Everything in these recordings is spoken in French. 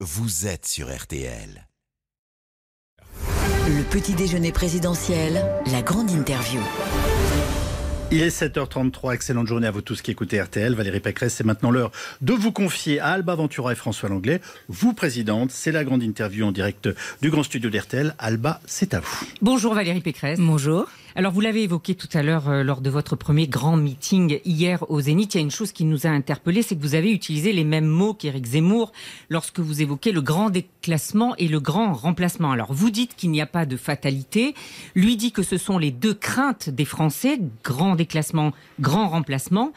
vous êtes sur RTL. Le petit déjeuner présidentiel, la grande interview. Il est 7h33, excellente journée à vous tous qui écoutez RTL. Valérie Pécresse, c'est maintenant l'heure de vous confier à Alba Ventura et François Langlais, vous présidente. C'est la grande interview en direct du grand studio d'RTL. Alba, c'est à vous. Bonjour Valérie Pécresse. Bonjour. Alors vous l'avez évoqué tout à l'heure euh, lors de votre premier grand meeting hier au Zénith, il y a une chose qui nous a interpellés, c'est que vous avez utilisé les mêmes mots qu'Éric Zemmour lorsque vous évoquez le grand déclassement et le grand remplacement. Alors vous dites qu'il n'y a pas de fatalité, lui dit que ce sont les deux craintes des Français, grand déclassement, grand remplacement.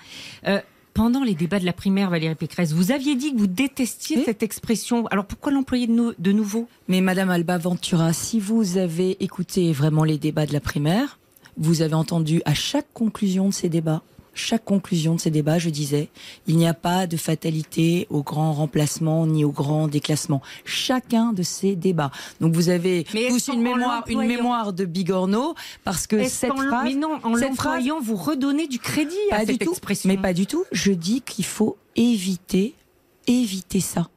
Euh, pendant les débats de la primaire, Valérie Pécresse, vous aviez dit que vous détestiez cette expression. Alors pourquoi l'employer de, nou- de nouveau? Mais Madame Alba Ventura, si vous avez écouté vraiment les débats de la primaire, vous avez entendu à chaque conclusion de ces débats, chaque conclusion de ces débats, je disais, il n'y a pas de fatalité au grand remplacement ni au grand déclassement. Chacun de ces débats. Donc vous avez tous une mémoire, une mémoire de Bigorneau parce que cette phrase, Mais non, en cette phrase- vous redonnez du crédit à cette du tout. expression. Mais pas du tout. Je dis qu'il faut éviter, éviter ça.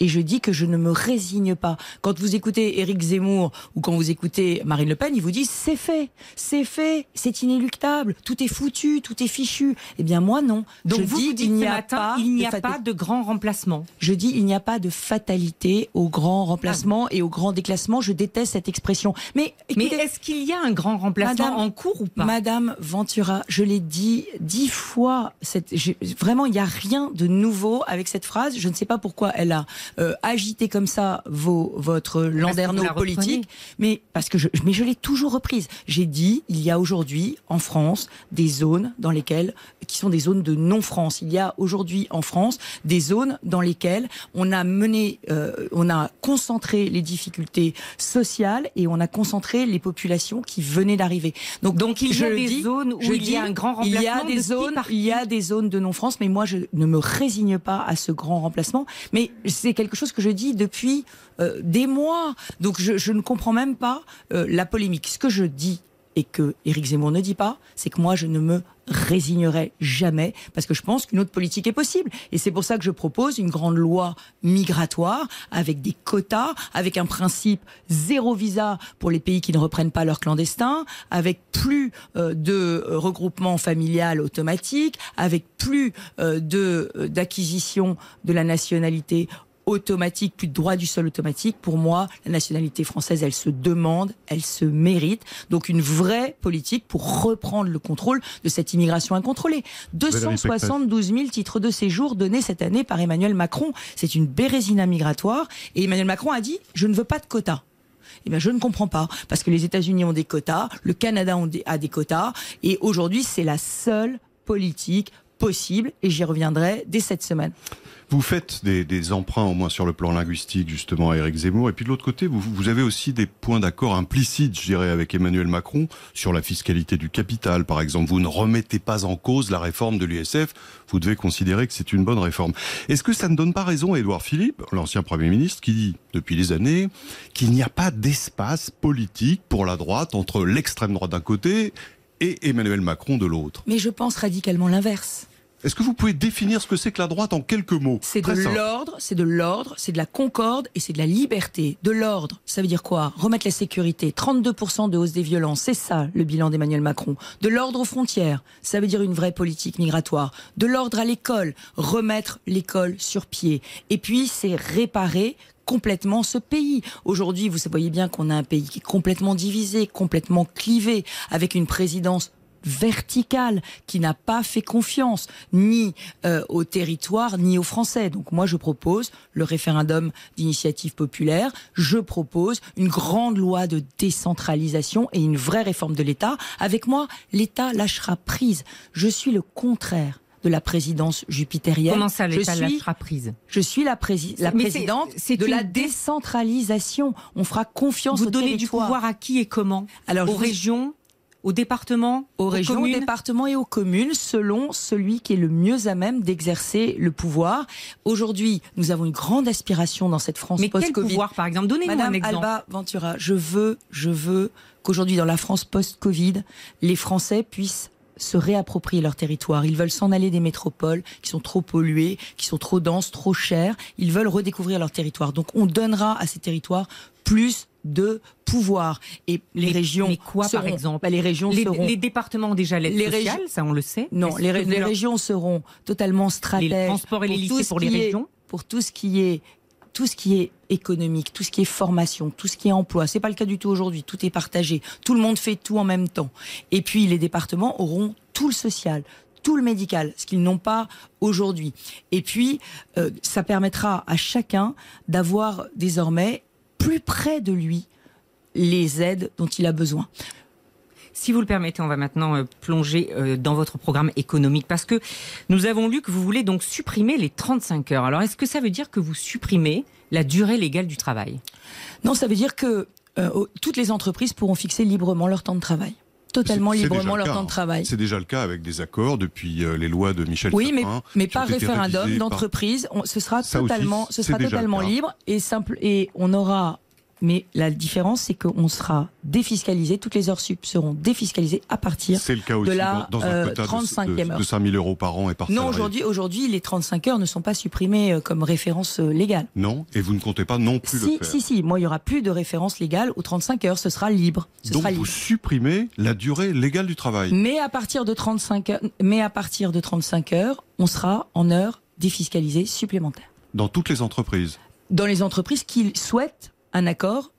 Et je dis que je ne me résigne pas. Quand vous écoutez Éric Zemmour ou quand vous écoutez Marine Le Pen, ils vous disent c'est fait, c'est fait, c'est inéluctable, tout est foutu, tout est fichu. Eh bien moi non. Donc je vous, dis vous dites il n'y a matin, pas, il n'y de a fata- pas de grand remplacement. Je dis il n'y a pas de fatalité au grand remplacement et au grand déclassement. Je déteste cette expression. Mais est-ce qu'il y a un grand remplacement Madame- en cours ou pas? Madame Ventura, je l'ai dit dix fois. Cette, vraiment, il n'y a rien de nouveau avec cette phrase. Je ne sais pas pourquoi elle a euh, agité comme ça vos, votre landerneau politique, mais parce que je, mais je l'ai toujours reprise. J'ai dit, il y a aujourd'hui en France des zones dans lesquelles, qui sont des zones de non-France. Il y a aujourd'hui en France des zones dans lesquelles on a mené, euh, on a concentré les difficultés sociales et on a concentré les populations qui venaient d'arriver. Donc, Donc, il y a des dis, zones où il y a un grand Il y a remplacement de des zones, il y a des zones de non-France, mais moi je ne me résigne pas à ce grand remplacement. Mais c'est quelque chose que je dis depuis euh, des mois. Donc je, ne comprends même pas euh, la polémique. Ce que je dis et que Éric Zemmour ne dit pas, c'est que moi je ne me résignerai jamais parce que je pense qu'une autre politique est possible. Et c'est pour ça que je propose une grande loi migratoire avec des quotas, avec un principe zéro visa pour les pays qui ne reprennent pas leurs clandestins, avec plus euh, de regroupement familial automatique, avec plus de d'acquisition de la nationalité automatique, plus de droit du sol automatique. Pour moi, la nationalité française, elle se demande, elle se mérite. Donc une vraie politique pour reprendre le contrôle de cette immigration incontrôlée. 272 000 titres de séjour donnés cette année par Emmanuel Macron. C'est une bérésina migratoire. Et Emmanuel Macron a dit, je ne veux pas de quotas. Eh bien, je ne comprends pas, parce que les États-Unis ont des quotas, le Canada a des quotas, et aujourd'hui, c'est la seule politique possible, et j'y reviendrai dès cette semaine. Vous faites des, emprunts, au moins sur le plan linguistique, justement, à Éric Zemmour. Et puis de l'autre côté, vous, vous avez aussi des points d'accord implicites, je dirais, avec Emmanuel Macron sur la fiscalité du capital, par exemple. Vous ne remettez pas en cause la réforme de l'ISF. Vous devez considérer que c'est une bonne réforme. Est-ce que ça ne donne pas raison à Édouard Philippe, l'ancien Premier ministre, qui dit depuis des années qu'il n'y a pas d'espace politique pour la droite entre l'extrême droite d'un côté et Emmanuel Macron de l'autre Mais je pense radicalement l'inverse. Est-ce que vous pouvez définir ce que c'est que la droite en quelques mots C'est de l'ordre, c'est de l'ordre, c'est de la concorde et c'est de la liberté. De l'ordre, ça veut dire quoi? Remettre la sécurité. 32% de hausse des violences, c'est ça le bilan d'Emmanuel Macron. De l'ordre aux frontières, ça veut dire une vraie politique migratoire. De l'ordre à l'école, remettre l'école sur pied. Et puis c'est réparer complètement ce pays. Aujourd'hui, vous voyez bien qu'on a un pays qui est complètement divisé, complètement clivé, avec une présidence verticale qui n'a pas fait confiance ni euh, au territoire ni aux Français. Donc moi je propose le référendum d'initiative populaire, je propose une grande loi de décentralisation et une vraie réforme de l'État. Avec moi, l'État lâchera prise. Je suis le contraire de la présidence jupitérienne. Comment ça, l'État lâchera prise je suis la, prési- la présidente c'est de une la dé- décentralisation. On fera confiance Vous au donnez du pouvoir à qui et comment Alors, Aux régions Aux départements aux régions, aux départements et aux communes, selon celui qui est le mieux à même d'exercer le pouvoir. Aujourd'hui, nous avons une grande aspiration dans cette France Mais quel post-Covid. pouvoir, par exemple Donnez-nous un exemple. Alba Ventura, je veux, je veux qu'aujourd'hui, dans la France post-Covid, les Français puissent se réapproprier leur territoire. Ils veulent s'en aller des métropoles qui sont trop polluées, qui sont trop denses, trop chères. Ils veulent redécouvrir leur territoire. Donc on donnera à ces territoires plus de pouvoir. Et les régions. Mais quoi, seront, par exemple bah, Les régions les, seront. les départements ont déjà l'aide Les sociale, régions- ça on le sait. Non, les, les leur- régions seront totalement stratèges. Les transports et les lycées pour les est- régions Pour tout ce qui est tout ce qui est économique, tout ce qui est formation, tout ce qui est emploi. C'est pas le cas du tout aujourd'hui. Tout est partagé. Tout le monde fait tout en même temps. Et puis les départements auront tout le social, tout le médical, ce qu'ils n'ont pas aujourd'hui. Et puis euh, ça permettra à chacun d'avoir désormais plus près de lui les aides dont il a besoin. Si vous le permettez, on va maintenant euh, plonger euh, dans votre programme économique parce que nous avons lu que vous voulez donc supprimer les 35 heures. Alors est-ce que ça veut dire que vous supprimez la durée légale du travail Non, ça veut dire que euh, toutes les entreprises pourront fixer librement leur temps de travail. Totalement C'est- c'est déjà librement le leur cas, temps de hein. travail. C'est déjà le cas avec des accords depuis euh, les lois de Michel Oui, mais, mais par référendum par- d'entreprise, ce sera Ça aussi, totalement, ce sera totalement libre et simple. Et on aura, mais la différence, c'est qu'on sera défiscalisé. Toutes les heures sup seront défiscalisées à partir. C'est le cas aussi la, dans, dans un euh, quota de- 35e de, heure. de 5 000 euros par an et par Non, aujourd'hui, aujourd'hui, les 35 heures ne sont pas supprimées euh, comme référence euh, légale. Non, et vous ne comptez pas non plus Si, le faire. si, si. Moi, il y aura plus de référence légale aux 35 heures. Ce sera libre. Ce Donc sera vous libre. supprimez la durée légale du travail. Mais à partir de 35 heures, mais à partir de 35 heures, on sera en heures défiscalisées supplémentaires. Dans toutes les entreprises. Dans les entreprises qui souhaitent un accord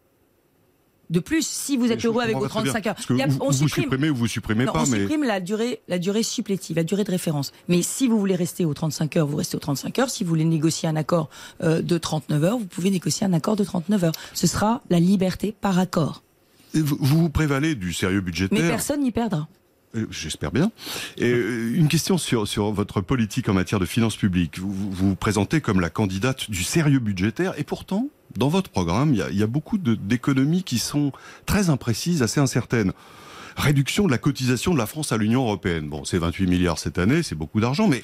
de plus, si vous êtes heureux avec vos pas très bien. 35 heures, a- vous, on vous supprime. supprimez ou vous supprimez Non, pas, on mais supprime la durée, la durée supplétive, la durée de référence. Mais si vous voulez rester aux 35 heures, vous restez aux 35 heures. Si vous voulez négocier un accord euh, de 39 heures, vous pouvez négocier un accord de 39 heures. Ce sera la liberté par accord. vous vous vous prévalez du sérieux Mais budgétaire. personne n'y perdra. Euh, J'espère bien. Et euh, une question sur, sur votre politique en matière de finances publiques. Vous vous vous présentez comme la candidate du sérieux budgétaire, et pourtant, dans votre programme, il y a, beaucoup d'économies qui sont très imprécises, assez incertaines. Réduction de la cotisation de la France à l'Union européenne. Bon, c'est 28 milliards cette année, c'est beaucoup d'argent, mais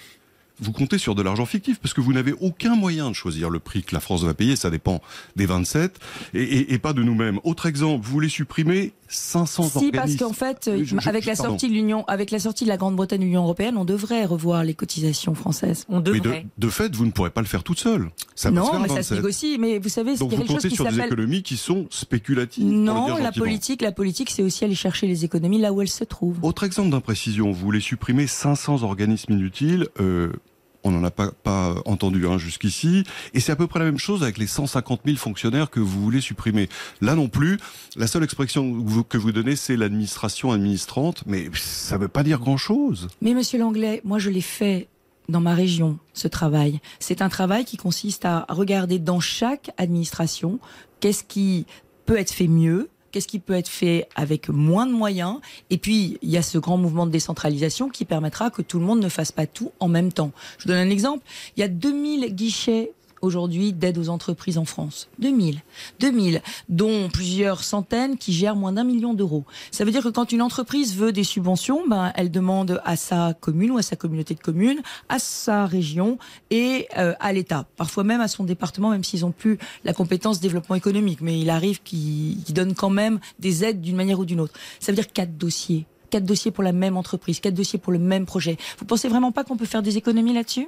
vous comptez sur de l'argent fictif parce que vous n'avez aucun moyen de choisir le prix que la France va payer. Ça dépend des 27 et, et- et pas de nous-mêmes. Autre exemple, vous voulez supprimer 500 Si, parce qu'en fait, Oui, je- je- avec la pardon. sortie de l'Union, avec la sortie de la Grande-Bretagne de l'Union européenne, on devrait revoir les cotisations françaises. On Mais de, devrait. de fait, vous ne pourrez pas le faire toute seule. Ça non, mais ça se 27. négocie. Mais vous savez, il y a Donc vous quelque chose comptez qui sur des s'appelle économies qui sont spéculatives. non, la politique. La politique, c'est aussi aller chercher les économies là où elles se trouvent. Autre exemple d'imprécision, vous voulez supprimer 500 organismes inutiles. euh, on n'en a pas, pas entendu un jusqu'ici. Et c'est à peu près la même chose avec les 150 000 fonctionnaires que vous voulez supprimer. Là non plus, la seule expression que vous, que vous donnez, c'est l'administration administrante. Mais ça ne veut pas dire grand-chose. Mais Monsieur Langlais, moi, je l'ai fait dans ma région, ce travail. C'est un travail qui consiste à regarder dans chaque administration qu'est-ce qui peut être fait mieux, qu'est-ce qui peut être fait avec moins de moyens? Et puis, il y a ce grand mouvement de décentralisation qui permettra que tout le monde ne fasse pas tout en même temps. Je vous donne un exemple. Il y a 2000 guichets aujourd'hui d'aide aux entreprises en France. 2000. 2000, dont plusieurs centaines qui gèrent moins d'un million d'euros. Ça veut dire que quand une entreprise veut des subventions, ben, elle demande à sa commune ou à sa communauté de communes, à sa région et euh, à l'État. Parfois même à son département, même s'ils n'ont plus la compétence développement économique. Mais il arrive qu'ils donnent quand même des aides d'une manière ou d'une autre. Ça veut dire quatre dossiers. Quatre dossiers pour la même entreprise, quatre dossiers pour le même projet. Vous pensez vraiment pas qu'on peut faire des économies là-dessus?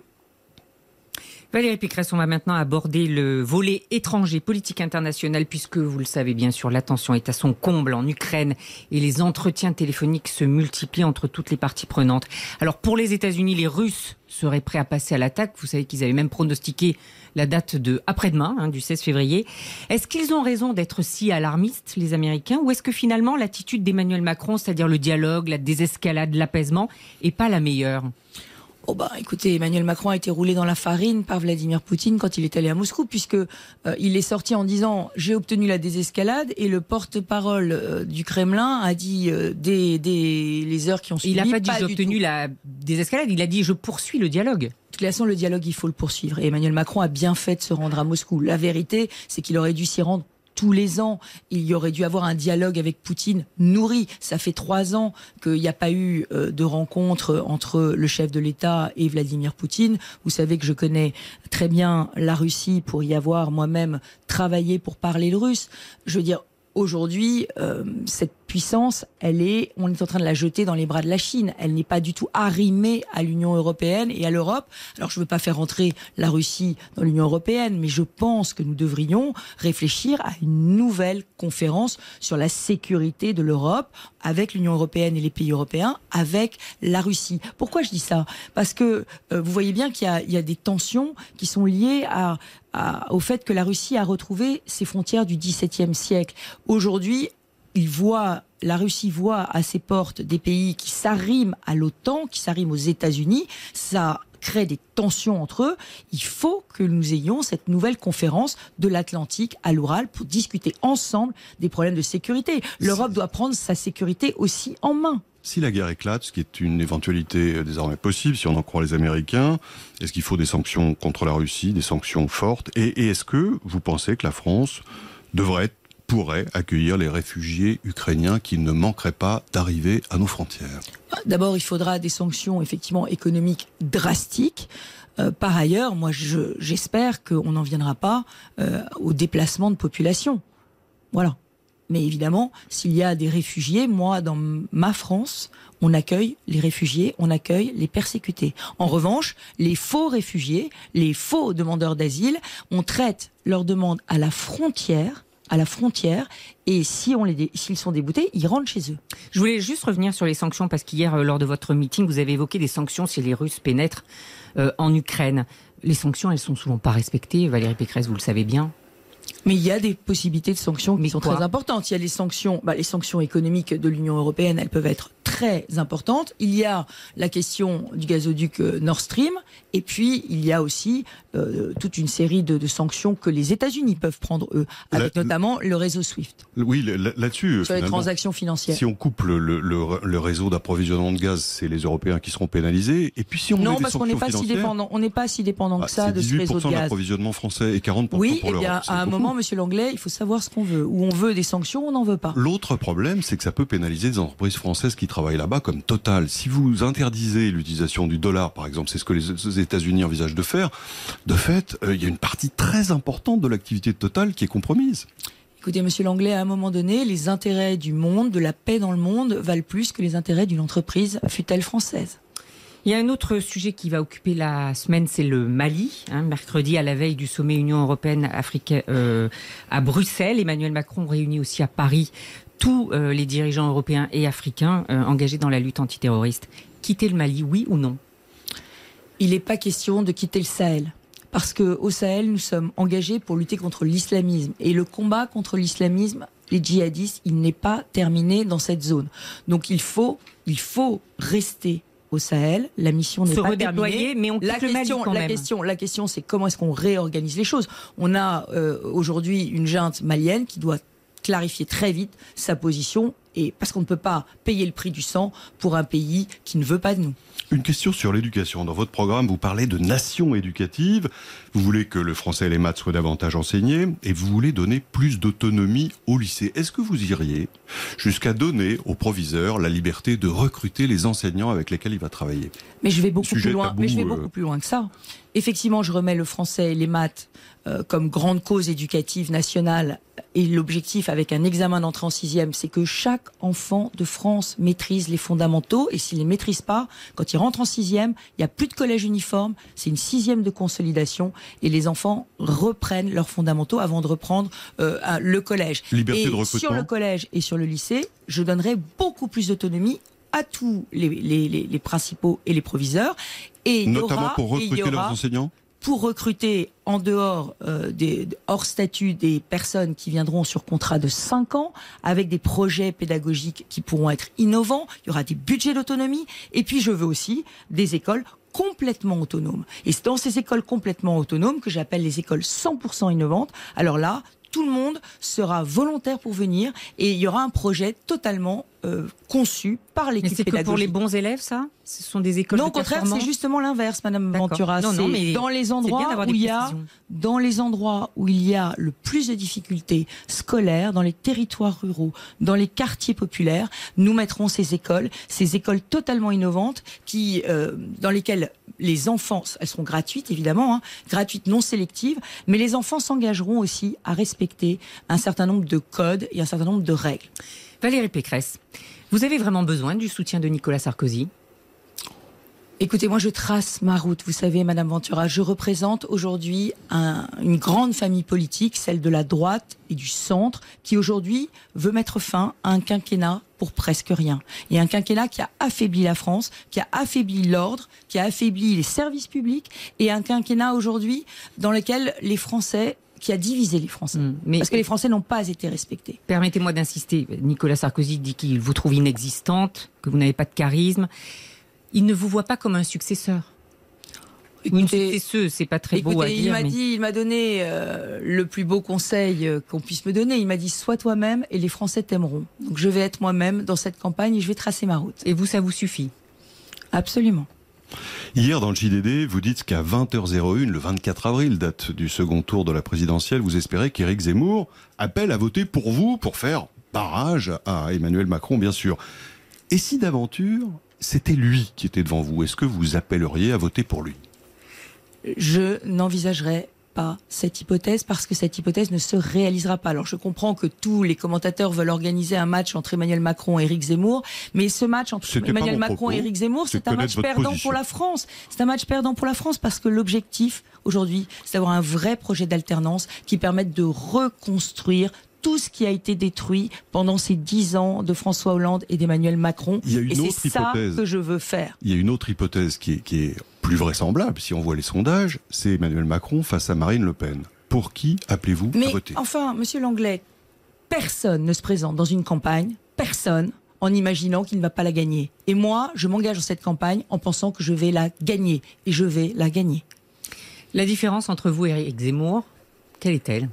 Valérie Pécresse, on va maintenant aborder le volet étranger, politique internationale, puisque vous le savez bien sûr, l'attention est à son comble en Ukraine et les entretiens téléphoniques se multiplient entre toutes les parties prenantes. Alors pour les États-Unis, les Russes seraient prêts à passer à l'attaque. Vous savez qu'ils avaient même pronostiqué la date de après-demain, hein, du 16 février. Est-ce qu'ils ont raison d'être si alarmistes, les Américains, ou est-ce que finalement l'attitude d'Emmanuel Macron, c'est-à-dire le dialogue, la désescalade, l'apaisement, est pas la meilleure? Oh bah écoutez, Emmanuel Macron a été roulé dans la farine par Vladimir Poutine quand il est allé à Moscou, puisque euh, il est sorti en disant j'ai obtenu la désescalade et le porte-parole euh, du Kremlin a dit euh, dès, dès les heures qui ont suivi. Il n'a pas dit j'ai obtenu tout. la désescalade, il a dit je poursuis le dialogue. De toute façon, le dialogue, il faut le poursuivre. Et Emmanuel Macron a bien fait de se rendre à Moscou. La vérité, c'est qu'il aurait dû s'y rendre tous les ans. Il y aurait dû avoir un dialogue avec Poutine nourri. Ça fait trois ans qu'il n'y a pas eu euh, de rencontre entre le chef de l'État et Vladimir Poutine. Vous savez que je connais très bien la Russie pour y avoir moi-même travaillé pour parler le russe. Je veux dire, aujourd'hui, euh, cette puissance, elle est, on est en train de la jeter dans les bras de la Chine. Elle n'est pas du tout arrimée à l'Union européenne et à l'Europe. Alors, je ne veux pas faire entrer la Russie dans l'Union européenne, mais je pense que nous devrions réfléchir à une nouvelle conférence sur la sécurité de l'Europe avec l'Union européenne et les pays européens, avec la Russie. Pourquoi je dis ça? Parce que euh, vous voyez bien qu'il y, y, a des tensions qui sont liées à, au fait que la Russie a retrouvé ses frontières du XVIIe siècle. Aujourd'hui, il voit, la Russie voit à ses portes des pays qui s'arriment à l'OTAN, qui s'arriment aux États-Unis. Ça crée des tensions entre eux. Il faut que nous ayons cette nouvelle conférence de l'Atlantique à l'Oural pour discuter ensemble des problèmes de sécurité. L'Europe doit prendre sa sécurité aussi en main. Si la guerre éclate, ce qui est une éventualité désormais possible, si on en croit les Américains, est-ce qu'il faut des sanctions contre la Russie, des sanctions fortes? Et, et est-ce que vous pensez que la France devrait être pourrait accueillir les réfugiés ukrainiens qui ne manqueraient pas d'arriver à nos frontières D'abord, il faudra des sanctions effectivement économiques drastiques. Euh, par ailleurs, moi, j'espère je, qu'on n'en viendra pas euh, au déplacement de population. Voilà. Mais évidemment, s'il y a des réfugiés, moi, dans ma France, on accueille les réfugiés, on accueille les persécutés. En revanche, les faux réfugiés, les faux demandeurs d'asile, on traite leurs demandes à la frontière à la frontière et si on les s'ils sont déboutés, ils rentrent chez eux. Je voulais juste revenir sur les sanctions parce qu'hier lors de votre meeting, vous avez évoqué des sanctions si les Russes pénètrent euh, en Ukraine. Les sanctions, elles sont souvent pas respectées. Valérie Pécresse, vous le savez bien. Mais il y a des possibilités de sanctions qui sont très importantes. Il y a les sanctions, bah, les sanctions économiques de l'Union européenne, elles peuvent être très importantes. Il y a la question du gazoduc Nord Stream, et puis il y a aussi euh, toute une série de, de, sanctions que les États-Unis peuvent prendre eux, avec la, notamment le réseau SWIFT. Oui, là-dessus. Sur les transactions financières. Si on coupe le, le, le réseau d'approvisionnement de gaz, c'est les Européens qui seront pénalisés. Et puis si on non, parce qu'on n'est pas si dépendant. On n'est pas si dépendant que ah, ça de ce réseau de gaz. d'approvisionnement français et 40 oui, pour l'Europe. Oui, à un moment, Monsieur Langlais, il faut savoir ce qu'on veut. Ou on veut des sanctions, on n'en veut pas. L'autre problème, c'est que ça peut pénaliser des entreprises françaises qui travaillent là-bas, comme Total. Si vous interdisez l'utilisation du dollar, par exemple, c'est ce que les États-Unis envisagent de faire. De fait, euh, il y a une partie très importante de l'activité de Total qui est compromise. Écoutez, Monsieur Langlais, à un moment donné, les intérêts du monde, de la paix dans le monde, valent plus que les intérêts d'une entreprise, fut-elle française. Il y a un autre sujet qui va occuper la semaine, c'est le Mali. Hein, mercredi, à la veille du sommet Union européenne-Afrique euh, à Bruxelles, Emmanuel Macron réunit aussi à Paris tous euh, les dirigeants européens et africains euh, engagés dans la lutte antiterroriste. Quitter le Mali, oui ou non? Il n'est pas question de quitter le Sahel. Parce qu'au Sahel, nous sommes engagés pour lutter contre l'islamisme. Et le combat contre l'islamisme, les djihadistes, il n'est pas terminé dans cette zone. Donc il faut, il faut rester au Sahel. La mission n'est pas terminée. mais on la question, la question, la question, c'est comment est-ce qu'on réorganise les choses. On a euh, aujourd'hui une junte malienne qui doit clarifier très vite sa position et parce qu'on ne peut pas payer le prix du sang pour un pays qui ne veut pas de nous. Une question sur l'éducation. Dans votre programme, vous parlez de nation éducative. Vous voulez que le français et les maths soient davantage enseignés et vous voulez donner plus d'autonomie au lycée. Est-ce que vous iriez jusqu'à donner au proviseur la liberté de recruter les enseignants avec lesquels il va travailler? Mais je vais beaucoup plus loin. Tabou, mais je vais beaucoup plus loin que ça. Effectivement, je remets le français et les maths euh, comme grande cause éducative nationale et l'objectif avec un examen d'entrée en sixième, c'est que chaque enfant de France maîtrise les fondamentaux et s'il ne les maîtrise pas, quand il rentre en sixième, il n'y a plus de collège uniforme, c'est une sixième de consolidation et les enfants reprennent leurs fondamentaux avant de reprendre euh, le collège. Liberté et de recrutement. sur le collège et sur le lycée, je donnerai beaucoup plus d'autonomie à tous les, les, les, les, principaux et les proviseurs. Et Notamment aura, pour recruter aura, leurs enseignants pour recruter en dehors euh, des hors statut des personnes qui viendront sur contrat de 5 ans avec des projets pédagogiques qui pourront être innovants, il y aura des budgets d'autonomie et puis je veux aussi des écoles complètement autonomes. Et c'est dans ces écoles complètement autonomes que j'appelle les écoles 100% innovantes. Alors là, tout le monde sera volontaire pour venir et il y aura un projet totalement euh, conçues par l'équipe c'est que pédagogique. pour les bons élèves, ça? Ce sont des écoles Non, au contraire, c'est justement l'inverse, Madame. Ventura. Non, non, C'est mais dans les c'est endroits où il y a, dans les endroits où il y a le plus de difficultés scolaires, dans les territoires ruraux, dans les quartiers populaires, nous mettrons ces écoles, ces écoles totalement innovantes, qui, euh, dans lesquelles les enfants, elles seront gratuites évidemment, hein, gratuites, non sélectives, mais les enfants s'engageront aussi à respecter un certain nombre de codes et un certain nombre de règles. Valérie Pécresse, vous avez vraiment besoin du soutien de Nicolas Sarkozy? Écoutez, moi je trace ma route. Vous savez, Madame Ventura, je représente aujourd'hui un- une grande famille politique, celle de la droite et du centre, qui aujourd'hui veut mettre fin à un quinquennat pour presque rien. Et un quinquennat qui a affaibli la France, qui a affaibli l'ordre, qui a affaibli les services publics, et un quinquennat aujourd'hui dans lequel les Français qui a divisé les Français. Hmm, mais- Parce que les Français n'ont pas été respectés. Permettez-moi d'insister. Nicolas Sarkozy dit qu'il vous trouve inexistante, que vous n'avez pas de charisme. Il ne vous voit pas comme un successeur. Ou une Écoutez, successeuse, c'est pas très beau à Écoutez, dire. il m'a mais- dit, il m'a donné euh, le plus beau conseil euh, qu'on puisse me donner. Il m'a dit sois toi-même et les Français t'aimeront. Donc je vais être moi-même dans cette campagne et je vais tracer ma route. Et vous, ça vous suffit? Absolument. Hier, dans le JDD, vous dites qu'à 20h01, le 24 avril, date du second tour de la présidentielle, vous espérez qu'Éric Zemmour appelle à voter pour vous pour faire barrage à Emmanuel Macron, bien sûr. Et si d'aventure, c'était lui qui était devant vous, est-ce que vous appelleriez à voter pour lui? Je n'envisagerai pas cette hypothèse parce que cette hypothèse ne se réalisera pas. Alors je comprends que tous les commentateurs veulent organiser un match entre Emmanuel Macron et Éric Zemmour, mais ce match entre Emmanuel Macron propos. et Éric Zemmour, C'est un match perdant position. pour la France. C'est un match perdant pour la France parce que l'objectif aujourd'hui, c'est d'avoir un vrai projet d'alternance qui permette de reconstruire tout ce qui a été détruit pendant ces dix ans de François Hollande et d'Emmanuel Macron. Il y a une et autre c'est ça hypothèse. que je veux faire. Il y a une autre hypothèse qui est, qui est plus vraisemblable, si on voit les sondages, c'est Emmanuel Macron face à Marine Le Pen. Pour qui appelez-vous à voter? enfin, Monsieur Langlais, personne ne se présente dans une campagne, personne, en imaginant qu'il ne va pas la gagner. Et moi, je m'engage dans cette campagne en pensant que je vais la gagner. Et je vais la gagner. La différence entre vous et Éric Zemmour, quelle est-elle?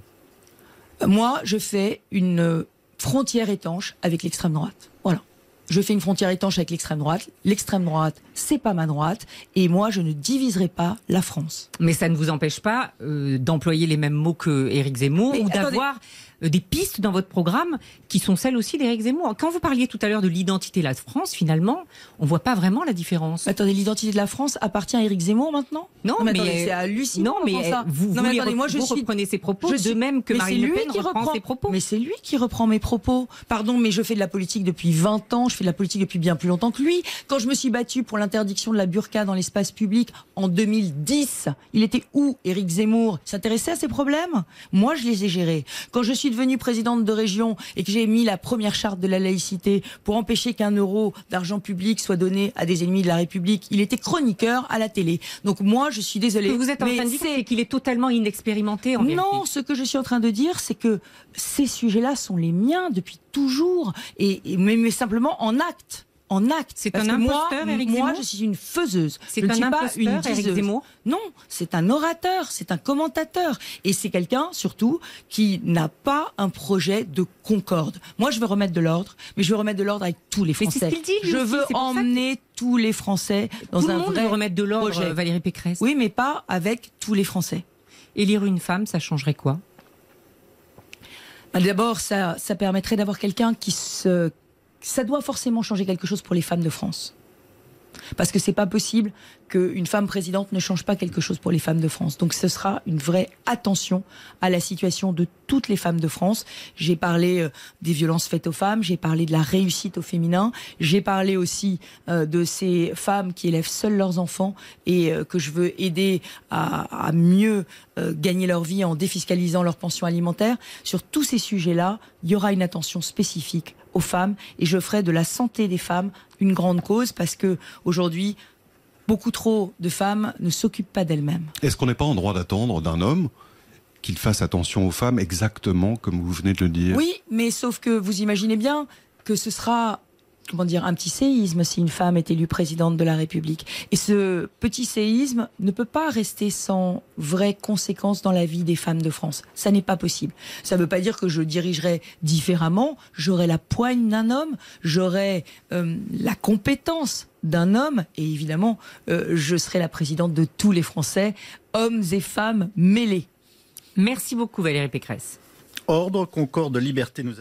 Moi, je fais une frontière étanche avec l'extrême droite. Voilà. Je fais une frontière étanche avec l'extrême droite. L'extrême droite, c'est pas ma droite. Et moi, je ne diviserai pas la France. Mais ça ne vous empêche pas euh, d'employer les mêmes mots que Éric Zemmour Mais ou d'avoir des pistes dans votre programme qui sont celles aussi d'Éric Zemmour. Quand vous parliez tout à l'heure de l'identité de la France, finalement, on voit pas vraiment la différence. Attendez, l'identité de la France appartient à Éric Zemmour maintenant? Non, mais, mais- attendez, c'est hallucinant. non, mais ça. vous, non, vous, mais attendez, moi je vous suis reprenez ses propos Je de suis- même que mais Marine Le Pen qui reprend, ses propos. Mais c'est lui qui reprend mes propos. Pardon, mais je fais de la politique depuis 20 ans. Je fais de la politique depuis bien plus longtemps que lui. Quand je me suis battue pour l'interdiction de la burqa dans l'espace public en 2010, il était où, Éric Zemmour? S'intéressait à ces problèmes? Moi, je les ai gérés. Quand je suis devenue présidente de région et que j'ai mis la première charte de la laïcité pour empêcher qu'un euro d'argent public soit donné à des ennemis de la République, il était chroniqueur à la télé. Donc moi, je suis Ce désolée. que vous êtes en mais train de dire, c'est- qu'il est totalement inexpérimenté en non, vérité. ce que je suis en train de dire, c'est que ces sujets-là sont les miens depuis toujours, et, et- mais, mais simplement en acte. En acte. C'est un que moi, imposteur, Éric Moi, je suis une faiseuse. C'est un suis pas imposteur, une. Zemmour Non, c'est un orateur, c'est un commentateur. Et c'est quelqu'un, surtout, qui n'a pas un projet de concorde. Moi, je veux remettre de l'ordre, mais je veux remettre de l'ordre avec tous les Français. dit, je veux que- emmener tous les Français dans Tout le un monde vrai veut remettre de l'ordre, Valérie Pécresse. Oui, mais pas avec tous les Français. Élire une femme, ça changerait quoi? Bah, D'abord, ça, ça permettrait d'avoir quelqu'un qui se. Ça doit forcément changer quelque chose pour les femmes de France. Parce que c'est pas possible qu'une femme présidente ne change pas quelque chose pour les femmes de France. Donc ce sera une vraie attention à la situation de toutes les femmes de France. J'ai parlé euh, des violences faites aux femmes, j'ai parlé de la réussite au féminin, j'ai parlé aussi euh, de ces femmes qui élèvent seules leurs enfants et euh, que je veux aider à, mieux gagner leur vie en défiscalisant leur pension alimentaire. Sur tous ces sujets-là, il y aura une attention spécifique aux femmes et je ferai de la santé des femmes une grande cause parce que aujourd'hui, beaucoup trop de femmes ne s'occupent pas d'elles-mêmes. Est-ce qu'on n'est pas en droit d'attendre d'un homme qu'il fasse attention aux femmes exactement comme vous venez de le dire? Oui, mais sauf que vous imaginez bien que ce sera comment dire, un petit séisme si une femme est élue présidente de la République. Et ce petit séisme ne peut pas rester sans vraies conséquences dans la vie des femmes de France. Ça n'est pas possible. Ça ne veut pas dire que je dirigerai différemment. J'aurai la poigne d'un homme, j'aurai euh, la compétence d'un homme, et évidemment, euh, je serai la présidente de tous les Français, hommes et femmes mêlés. Merci beaucoup Valérie Pécresse. Ordre, concorde, liberté, nous